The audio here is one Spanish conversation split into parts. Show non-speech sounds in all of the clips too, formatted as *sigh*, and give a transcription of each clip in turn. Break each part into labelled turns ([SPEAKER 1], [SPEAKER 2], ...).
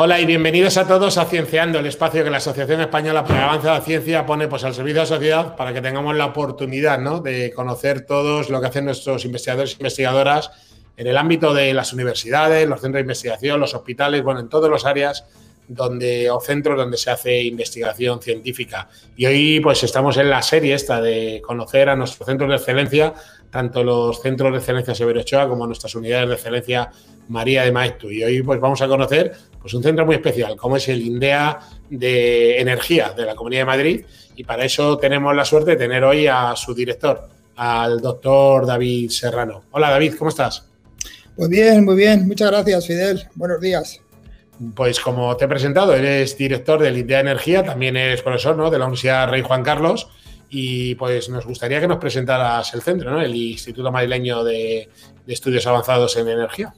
[SPEAKER 1] Hola y bienvenidos a todos a Cienciando, el espacio que la Asociación Española para el Avance de la Ciencia pone pues, al servicio de la sociedad para que tengamos la oportunidad ¿no? de conocer todos lo que hacen nuestros investigadores e investigadoras en el ámbito de las universidades, los centros de investigación, los hospitales, bueno, en todas las áreas donde, o centros donde se hace investigación científica. Y hoy pues estamos en la serie esta de conocer a nuestros centros de excelencia, tanto los centros de excelencia Severo Ochoa como nuestras unidades de excelencia María de Maestu. Y hoy pues vamos a conocer pues, un centro muy especial, como es el INDEA de Energía de la Comunidad de Madrid. Y para eso tenemos la suerte de tener hoy a su director, al doctor David Serrano. Hola David, ¿cómo estás?
[SPEAKER 2] Muy bien, muy bien. Muchas gracias, Fidel. Buenos días.
[SPEAKER 1] Pues como te he presentado, eres director del INDEA Energía, también eres profesor ¿no? de la Universidad Rey Juan Carlos y pues nos gustaría que nos presentaras el centro, ¿no? el Instituto Madrileño de, Estudios Avanzados en Energía.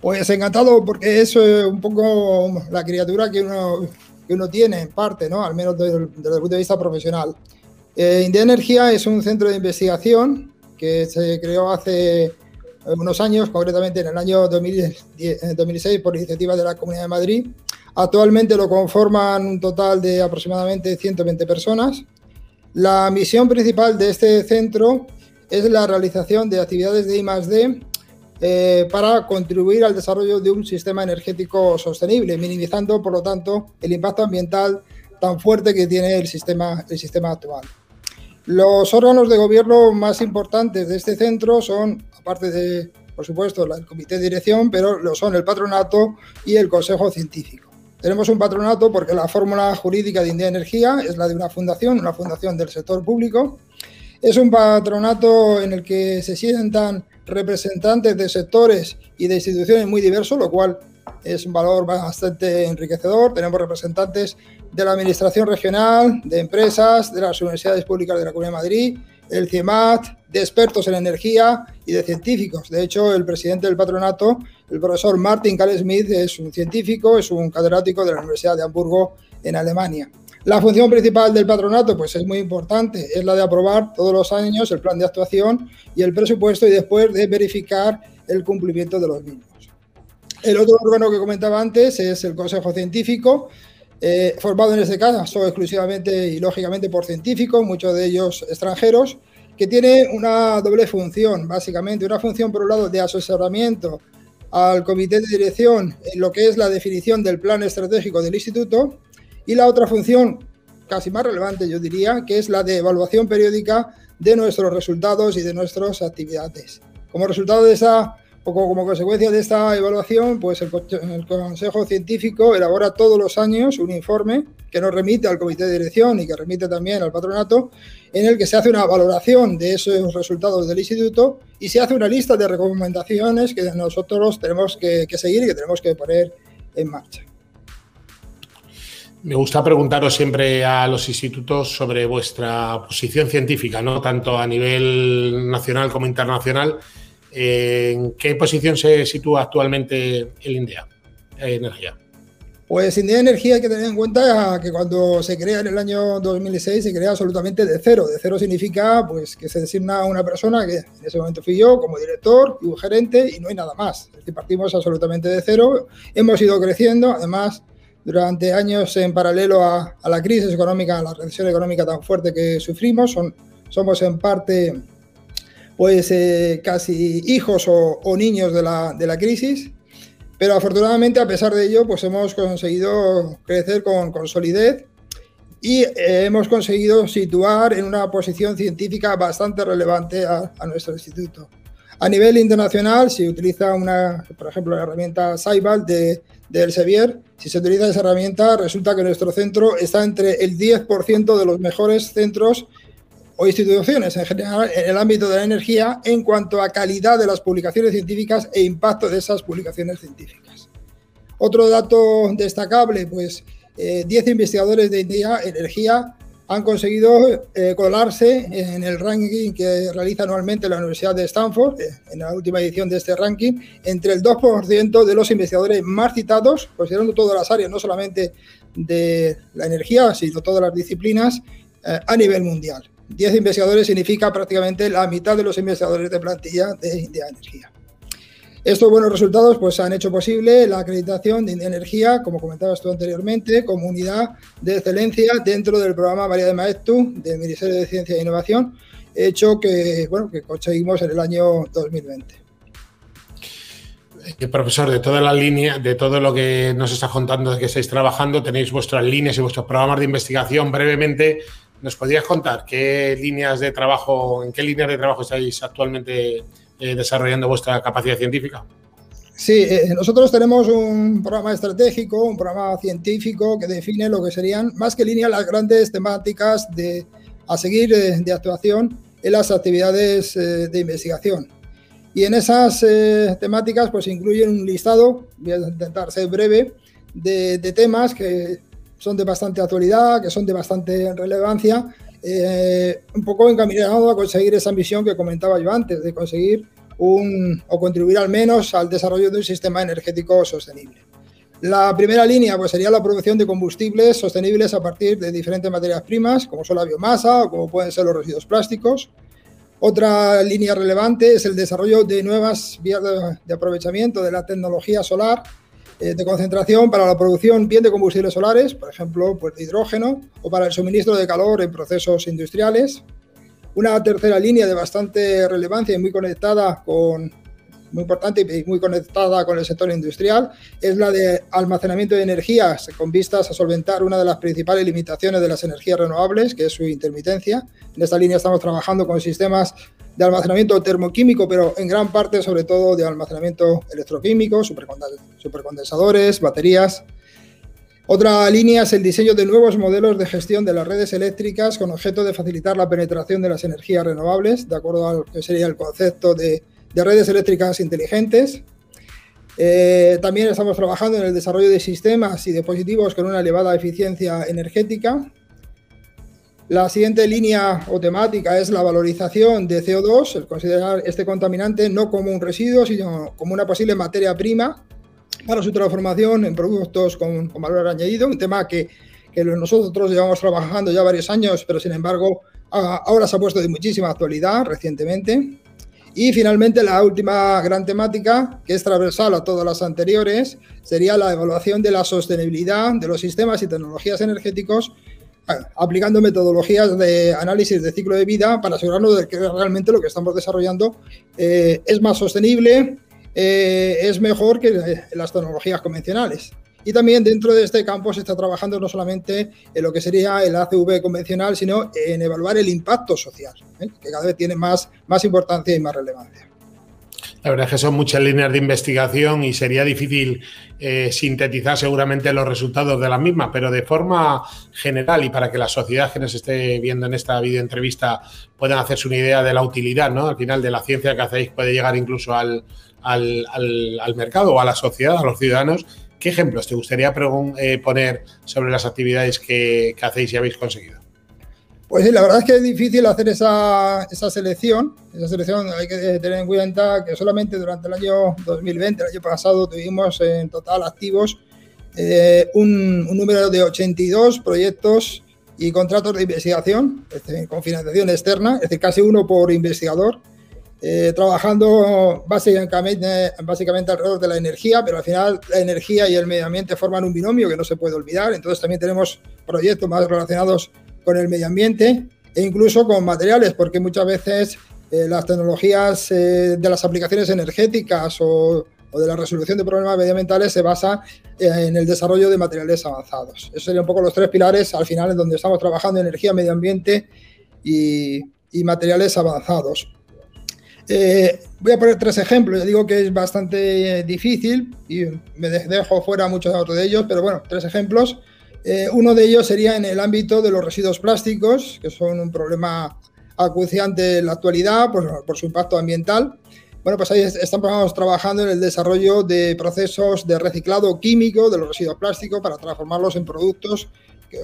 [SPEAKER 2] Pues encantado porque es eh, un poco la criatura que uno, que uno tiene en parte, ¿no? al menos desde el, punto de vista profesional. Eh, INDEA Energía es un centro de investigación que se creó hace unos años, concretamente en el año 2006 por iniciativa de la Comunidad de Madrid. Actualmente lo conforman un total de aproximadamente 120 personas. La misión principal de este centro es la realización de actividades de I+D eh, para contribuir al desarrollo de un sistema energético sostenible, minimizando, por lo tanto, el impacto ambiental tan fuerte que tiene el sistema, el sistema actual. Los órganos de gobierno más importantes de este centro son aparte de, por supuesto, el comité de dirección, pero lo son el patronato y el consejo científico. Tenemos un patronato porque la fórmula jurídica de India Energía es la de una fundación, una fundación del sector público. Es un patronato en el que se sientan representantes de sectores y de instituciones muy diversos, lo cual es un valor bastante enriquecedor. Tenemos representantes de la Administración Regional, de empresas, de las universidades públicas de la Comunidad de Madrid, el CIEMAT, de expertos en energía y de científicos. De hecho, el presidente del patronato, el profesor Martin Karl Smith, es un científico, es un catedrático de la Universidad de Hamburgo en Alemania. La función principal del patronato pues es muy importante, es la de aprobar todos los años el plan de actuación y el presupuesto y después de verificar el cumplimiento de los mismos. El otro órgano que comentaba antes es el Consejo Científico, eh, formado en este caso exclusivamente y lógicamente por científicos, muchos de ellos extranjeros, que tiene una doble función, básicamente. Una función, por un lado, de asesoramiento al comité de dirección en lo que es la definición del plan estratégico del instituto y la otra función, casi más relevante, yo diría, que es la de evaluación periódica de nuestros resultados y de nuestras actividades. Como resultado de esa como consecuencia de esta evaluación, pues el, Consejo Científico elabora todos los años un informe que nos remite al Comité de Dirección y que remite también al patronato, en el que se hace una valoración de esos resultados del instituto y se hace una lista de recomendaciones que nosotros tenemos que, seguir y que tenemos que poner en marcha.
[SPEAKER 1] Me gusta preguntaros siempre a los institutos sobre vuestra posición científica, no tanto a nivel nacional como internacional ¿En qué posición se sitúa actualmente el INDEA Energía?
[SPEAKER 2] Pues India Energía hay que tener en cuenta que cuando se crea en el año 2006 se crea absolutamente de cero. De cero significa pues, que se designa una persona, que en ese momento fui yo, como director y un gerente y no hay nada más. Partimos absolutamente de cero. Hemos ido creciendo, además, durante años en paralelo a, la crisis económica, a la recesión económica tan fuerte que sufrimos. Somos en parte pues eh, casi hijos o, niños de la, de la, crisis, pero afortunadamente a pesar de ello pues hemos conseguido crecer con, con solidez y eh, hemos conseguido situar en una posición científica bastante relevante a, nuestro instituto. A nivel internacional se utiliza una, por ejemplo, la herramienta Saibal de, de Elsevier. Si se utiliza esa herramienta, resulta que nuestro centro está entre el 10% de los mejores centros o instituciones en general en el ámbito de la energía en cuanto a calidad de las publicaciones científicas e impacto de esas publicaciones científicas. Otro dato destacable, pues 10 eh, investigadores de energía han conseguido eh, colarse en el ranking que realiza anualmente la Universidad de Stanford, eh, en la última edición de este ranking, entre el 2% de los investigadores más citados, considerando todas las áreas, no solamente de la energía, sino todas las disciplinas, a nivel mundial. 10 investigadores significa prácticamente la mitad de los investigadores de plantilla de India Energía. Estos buenos resultados pues, han hecho posible la acreditación de Energía, como comentabas tú anteriormente, como unidad de excelencia dentro del programa María de Maestu del Ministerio de Ciencia e Innovación, hecho que, bueno, que conseguimos en el año 2020.
[SPEAKER 1] Eh, profesor, de toda la línea, de todo lo que nos está contando de que estáis trabajando, tenéis vuestras líneas y vuestros programas de investigación. Brevemente, ¿nos podrías contar qué líneas de trabajo, en qué líneas de trabajo estáis actualmente eh, desarrollando vuestra capacidad científica?
[SPEAKER 2] Sí, eh, nosotros tenemos un programa estratégico, un programa científico que define lo que serían, más que líneas, las grandes temáticas de, a seguir eh, de, actuación en las actividades de investigación. Y en esas temáticas pues incluyen un listado, voy a intentar ser breve, de, de, temas que son de bastante actualidad, que son de bastante relevancia eh, un poco encaminado a conseguir esa ambición que comentaba yo antes, de conseguir un, o contribuir al menos al desarrollo de un sistema energético sostenible. La primera línea pues, sería la producción de combustibles sostenibles a partir de diferentes materias primas, como son la biomasa o como pueden ser los residuos plásticos. Otra línea relevante es el desarrollo de nuevas vías de aprovechamiento de la tecnología solar de concentración para la producción bien de combustibles solares, por ejemplo, pues de hidrógeno, o para el suministro de calor en procesos industriales. Una tercera línea de bastante relevancia y muy conectada con muy importante y muy conectada con el sector industrial, es la de almacenamiento de energías con vistas a solventar una de las principales limitaciones de las energías renovables, que es su intermitencia. En esta línea estamos trabajando con sistemas de almacenamiento termoquímico, pero en gran parte sobre todo de almacenamiento electroquímico, supercondensadores, baterías. Otra línea es el diseño de nuevos modelos de gestión de las redes eléctricas con objeto de facilitar la penetración de las energías renovables, de acuerdo al que sería el concepto de de redes eléctricas inteligentes. Eh, también estamos trabajando en el desarrollo de sistemas y dispositivos con una elevada eficiencia energética. La siguiente línea o temática es la valorización de CO2, el considerar este contaminante no como un residuo, sino como una posible materia prima para su transformación en productos con, valor añadido, un tema que, que, nosotros llevamos trabajando ya varios años, pero sin embargo ahora se ha puesto de muchísima actualidad recientemente. Y finalmente la última gran temática, que es transversal a todas las anteriores, sería la evaluación de la sostenibilidad de los sistemas y tecnologías energéticos aplicando metodologías de análisis de ciclo de vida para asegurarnos de que realmente lo que estamos desarrollando eh, es más sostenible, eh, es mejor que las tecnologías convencionales. Y también dentro de este campo se está trabajando no solamente en lo que sería el ACV convencional, sino en evaluar el impacto social, ¿eh? que cada vez tiene más, más importancia y más relevancia.
[SPEAKER 1] La verdad es que son muchas líneas de investigación y sería difícil eh, sintetizar seguramente los resultados de las mismas, pero de forma general y para que la sociedad que nos esté viendo en esta videoentrevista puedan hacerse una idea de la utilidad, ¿no? Al final de la ciencia que hacéis puede llegar incluso al, al, al mercado o a la sociedad, a los ciudadanos ¿Qué ejemplos te gustaría eh, poner sobre las actividades que, hacéis y habéis conseguido?
[SPEAKER 2] Pues sí, la verdad es que es difícil hacer esa, selección. Esa selección hay que tener en cuenta que solamente durante el año 2020, el año pasado, tuvimos en total activos eh, un, número de 82 proyectos y contratos de investigación con financiación externa, es decir, casi uno por investigador eh, trabajando básicamente, alrededor de la energía, pero al final la energía y el medio ambiente forman un binomio que no se puede olvidar. Entonces también tenemos proyectos más relacionados con el medio ambiente e incluso con materiales, porque muchas veces eh, las tecnologías eh, de las aplicaciones energéticas o, o, de la resolución de problemas medioambientales se basa en el desarrollo de materiales avanzados. Esos serían un poco los tres pilares al final en donde estamos trabajando energía, medio ambiente y, y materiales avanzados. Eh, voy a poner tres ejemplos. Ya digo que es bastante eh, difícil y me dejo fuera muchos otros de ellos, pero bueno, tres ejemplos. Eh, uno de ellos sería en el ámbito de los residuos plásticos, que son un problema acuciante en la actualidad por, por su impacto ambiental. Bueno, pues ahí estamos trabajando en el desarrollo de procesos de reciclado químico de los residuos plásticos para transformarlos en productos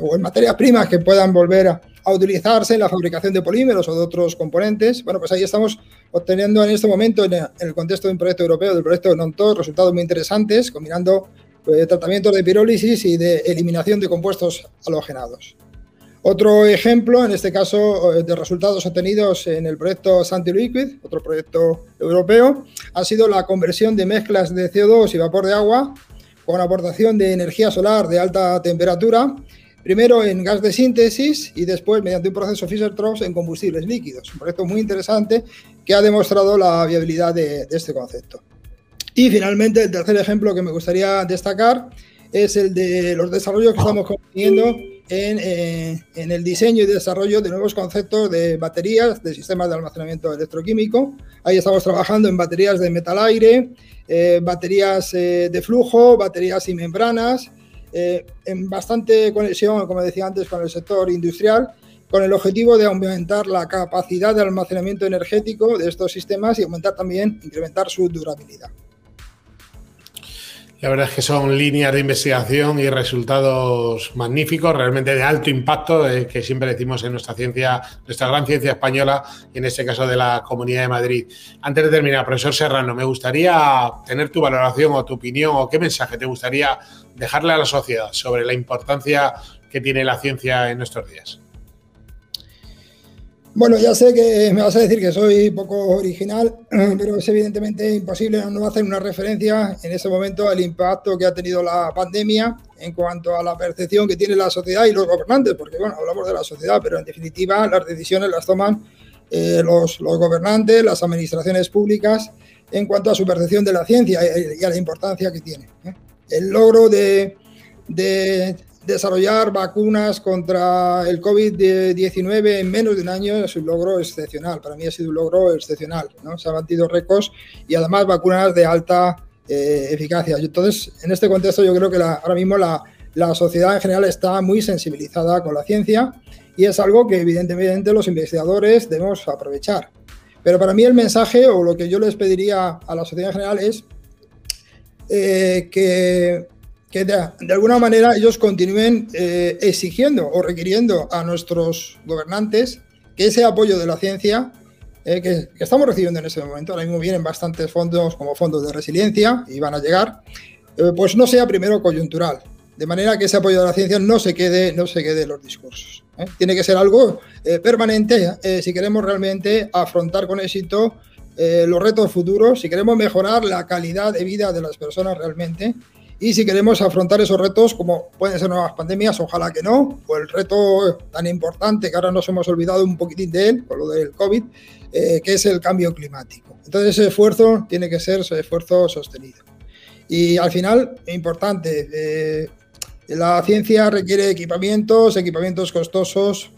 [SPEAKER 2] o en materias primas que puedan volver a, utilizarse en la fabricación de polímeros o de otros componentes. Bueno, pues ahí estamos obteniendo en este momento, en el contexto de un proyecto europeo, del proyecto NONTO, resultados muy interesantes, combinando eh, tratamientos de pirólisis y de eliminación de compuestos halogenados. Otro ejemplo, en este caso, de resultados obtenidos en el proyecto Santi Liquid, otro proyecto europeo, ha sido la conversión de mezclas de CO2 y vapor de agua con aportación de energía solar de alta temperatura, primero en gas de síntesis y después mediante un proceso Fischer-Tropsch en combustibles líquidos. Un proyecto muy interesante que ha demostrado la viabilidad de, este concepto. Y finalmente, el tercer ejemplo que me gustaría destacar es el de los desarrollos que estamos consiguiendo en, eh, en, el diseño y desarrollo de nuevos conceptos de baterías, de sistemas de almacenamiento electroquímico. Ahí estamos trabajando en baterías de metal-aire, eh, baterías eh, de flujo, baterías y membranas, eh, en bastante conexión, como decía antes, con el sector industrial, con el objetivo de aumentar la capacidad de almacenamiento energético de estos sistemas y aumentar también, incrementar su durabilidad.
[SPEAKER 1] La verdad es que son líneas de investigación y resultados magníficos, realmente de alto impacto, eh, que siempre decimos en nuestra ciencia, nuestra gran ciencia española y en este caso de la Comunidad de Madrid. Antes de terminar, profesor Serrano, me gustaría tener tu valoración o tu opinión o qué mensaje te gustaría dejarle a la sociedad sobre la importancia que tiene la ciencia en nuestros días.
[SPEAKER 2] Bueno, ya sé que me vas a decir que soy poco original, *clears throat* pero es evidentemente imposible no hacer una referencia en ese momento al impacto que ha tenido la pandemia en cuanto a la percepción que tiene la sociedad y los gobernantes, porque bueno, hablamos de la sociedad, pero en definitiva las decisiones las toman eh, los, los, gobernantes, las administraciones públicas, en cuanto a su percepción de la ciencia y, y a la importancia que tiene. ¿eh? El logro de, de desarrollar vacunas contra el COVID-19 en menos de un año es un logro excepcional. Para mí ha sido un logro excepcional. ¿no? Se han batido récords y además vacunas de alta eh, eficacia. Entonces, en este contexto yo creo que la, ahora mismo la, la, sociedad en general está muy sensibilizada con la ciencia y es algo que evidentemente los investigadores debemos aprovechar. Pero para mí el mensaje o lo que yo les pediría a la sociedad en general es eh, que que de, alguna manera ellos continúen eh, exigiendo o requiriendo a nuestros gobernantes que ese apoyo de la ciencia eh, que, estamos recibiendo en ese momento, ahora mismo vienen bastantes fondos como fondos de resiliencia y van a llegar, eh, pues no sea primero coyuntural, de manera que ese apoyo de la ciencia no se quede, no se quede en los discursos. Tiene que ser algo permanente si queremos realmente afrontar con éxito los retos futuros, si queremos mejorar la calidad de vida de las personas realmente y si queremos afrontar esos retos, como pueden ser nuevas pandemias, ojalá que no, o el reto tan importante que ahora nos hemos olvidado un poquitín de él, con lo del COVID, eh, que es el cambio climático. Entonces ese esfuerzo tiene que ser ese esfuerzo sostenido. Y al final, importante, eh, la ciencia requiere equipamientos, equipamientos costosos,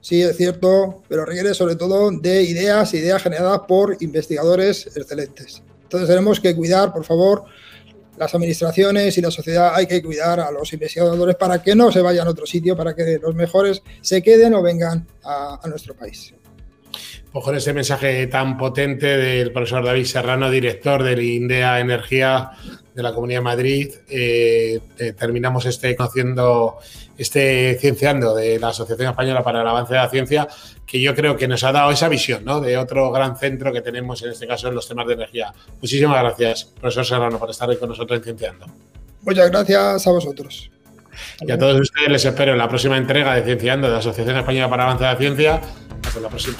[SPEAKER 2] sí es cierto, pero requiere sobre todo de ideas, ideas generadas por investigadores excelentes. Entonces tenemos que cuidar, por favor, las administraciones y la sociedad hay que cuidar a los investigadores para que no se vayan a otro sitio, para que los mejores se queden o vengan a, a nuestro país.
[SPEAKER 1] Pues con ese mensaje tan potente del profesor David Serrano, director del INDEA Energía de la Comunidad de Madrid, eh, eh, terminamos este conociendo, este cienciando de la Asociación Española para el Avance de la Ciencia, que yo creo que nos ha dado esa visión ¿no? de otro gran centro que tenemos en este caso en los temas de energía. Muchísimas gracias, profesor Serrano, por estar hoy con nosotros en Cienciando.
[SPEAKER 2] Muchas gracias a vosotros.
[SPEAKER 1] Y a todos ustedes les espero en la próxima entrega de Cienciando de la Asociación Española para el Avance de la Ciencia. Hasta la próxima.